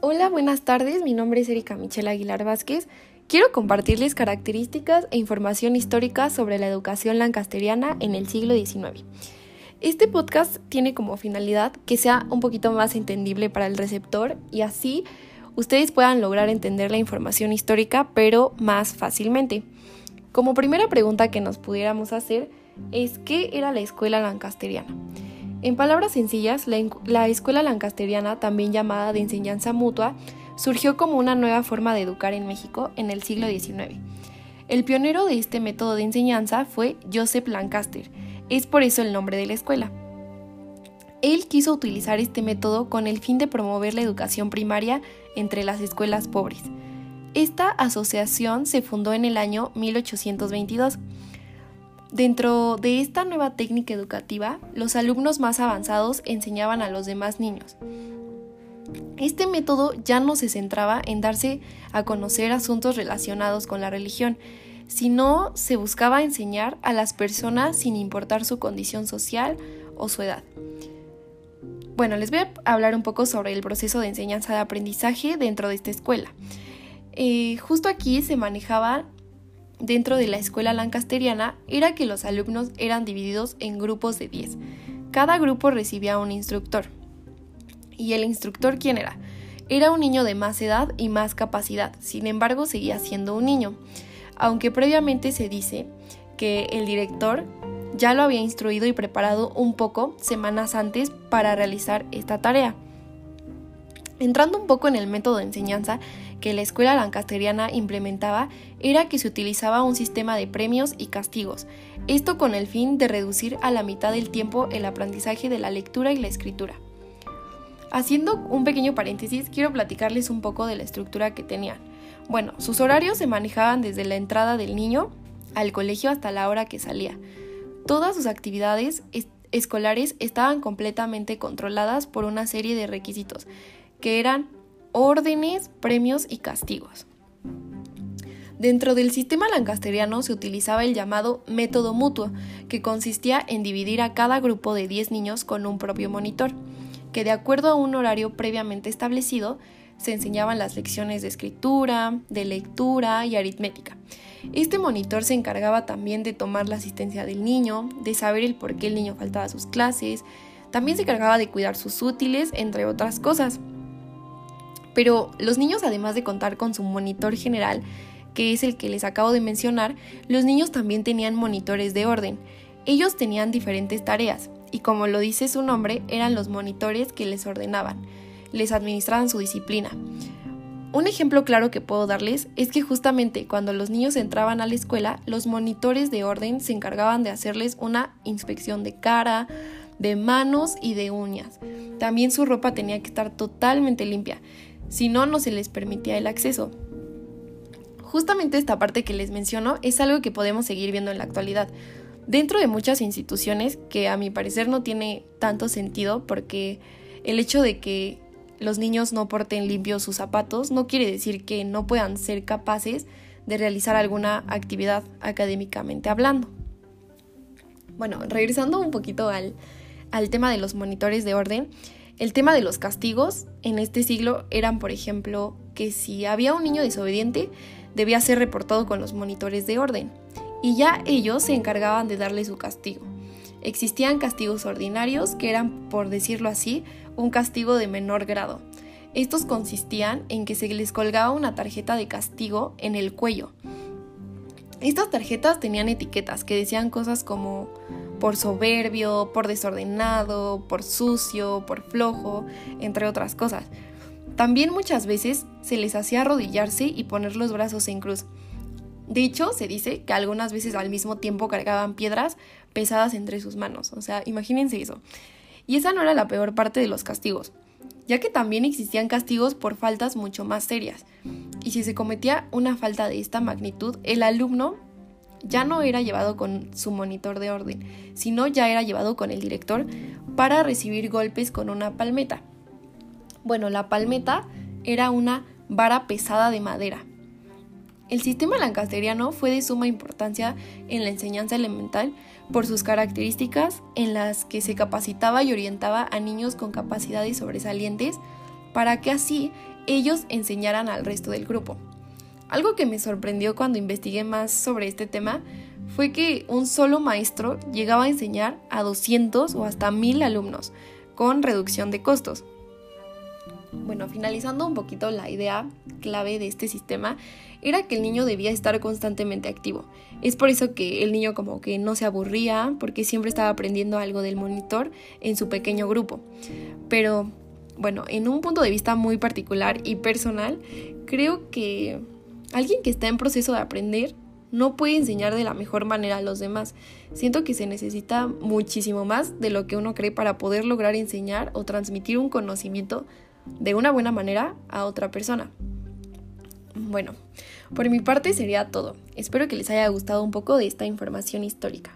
Hola, buenas tardes. Mi nombre es Erika Michelle Aguilar Vázquez. Quiero compartirles características e información histórica sobre la educación lancasteriana en el siglo XIX. Este podcast tiene como finalidad que sea un poquito más entendible para el receptor y así ustedes puedan lograr entender la información histórica pero más fácilmente. Como primera pregunta que nos pudiéramos hacer es ¿qué era la escuela lancasteriana? En palabras sencillas, la, escuela lancasteriana, también llamada de enseñanza mutua, surgió como una nueva forma de educar en México en el siglo XIX. El pionero de este método de enseñanza fue Joseph Lancaster, es por eso el nombre de la escuela. Él quiso utilizar este método con el fin de promover la educación primaria entre las escuelas pobres. Esta asociación se fundó en el año 1822 Dentro de esta nueva técnica educativa, los alumnos más avanzados enseñaban a los demás niños. Este método ya no se centraba en darse a conocer asuntos relacionados con la religión, sino se buscaba enseñar a las personas sin importar su condición social o su edad. Bueno, les voy a hablar un poco sobre el proceso de enseñanza de aprendizaje dentro de esta escuela. Eh, justo aquí se manejaba dentro de la escuela lancasteriana era que los alumnos eran divididos en grupos de 10. Cada grupo recibía un instructor. ¿Y el instructor quién era? Era un niño de más edad y más capacidad, sin embargo seguía siendo un niño, aunque previamente se dice que el director ya lo había instruido y preparado un poco semanas antes para realizar esta tarea. Entrando un poco en el método de enseñanza que la escuela lancasteriana implementaba era que se utilizaba un sistema de premios y castigos, esto con el fin de reducir a la mitad del tiempo el aprendizaje de la lectura y la escritura. Haciendo un pequeño paréntesis, quiero platicarles un poco de la estructura que tenían. Bueno, sus horarios se manejaban desde la entrada del niño al colegio hasta la hora que salía. Todas sus actividades escolares estaban completamente controladas por una serie de requisitos que eran órdenes, premios y castigos. Dentro del sistema lancasteriano se utilizaba el llamado método mutuo, que consistía en dividir a cada grupo de 10 niños con un propio monitor, que de acuerdo a un horario previamente establecido, se enseñaban las lecciones de escritura, de lectura y aritmética. Este monitor se encargaba también de tomar la asistencia del niño, de saber el por qué el niño faltaba a sus clases, también se encargaba de cuidar sus útiles, entre otras cosas. Pero los niños, además de contar con su monitor general, que es el que les acabo de mencionar, los niños también tenían monitores de orden. Ellos tenían diferentes tareas, y como lo dice su nombre, eran los monitores que les ordenaban, les administraban su disciplina. Un ejemplo claro que puedo darles es que justamente cuando los niños entraban a la escuela, los monitores de orden se encargaban de hacerles una inspección de cara, de manos y de uñas. También su ropa tenía que estar totalmente limpia si no, no se les permitía el acceso. Justamente esta parte que les menciono es algo que podemos seguir viendo en la actualidad. Dentro de muchas instituciones que a mi parecer no tiene tanto sentido porque el hecho de que los niños no porten limpios sus zapatos no quiere decir que no puedan ser capaces de realizar alguna actividad académicamente hablando. Bueno, regresando un poquito al, al tema de los monitores de orden, el tema de los castigos en este siglo eran, por ejemplo, que si había un niño desobediente, debía ser reportado con los monitores de orden, y ya ellos se encargaban de darle su castigo. Existían castigos ordinarios, que eran, por decirlo así, un castigo de menor grado. Estos consistían en que se les colgaba una tarjeta de castigo en el cuello. Estas tarjetas tenían etiquetas que decían cosas como por soberbio, por desordenado, por sucio, por flojo, entre otras cosas. También muchas veces se les hacía arrodillarse y poner los brazos en cruz. De hecho, se dice que algunas veces al mismo tiempo cargaban piedras pesadas entre sus manos. O sea, imagínense eso. Y esa no era la peor parte de los castigos, ya que también existían castigos por faltas mucho más serias. Y si se cometía una falta de esta magnitud, el alumno ya no era llevado con su monitor de orden, sino ya era llevado con el director para recibir golpes con una palmeta. Bueno, la palmeta era una vara pesada de madera. El sistema lancasteriano fue de suma importancia en la enseñanza elemental por sus características en las que se capacitaba y orientaba a niños con capacidades sobresalientes para que así ellos enseñaran al resto del grupo. Algo que me sorprendió cuando investigué más sobre este tema fue que un solo maestro llegaba a enseñar a 200 o hasta 1000 alumnos, con reducción de costos. Bueno, finalizando un poquito la idea clave de este sistema, era que el niño debía estar constantemente activo. Es por eso que el niño como que no se aburría, porque siempre estaba aprendiendo algo del monitor en su pequeño grupo. Pero, bueno, en un punto de vista muy particular y personal, creo que alguien que está en proceso de aprender no puede enseñar de la mejor manera a los demás. Siento que se necesita muchísimo más de lo que uno cree para poder lograr enseñar o transmitir un conocimiento de una buena manera a otra persona. Bueno, por mi parte sería todo. Espero que les haya gustado un poco de esta información histórica.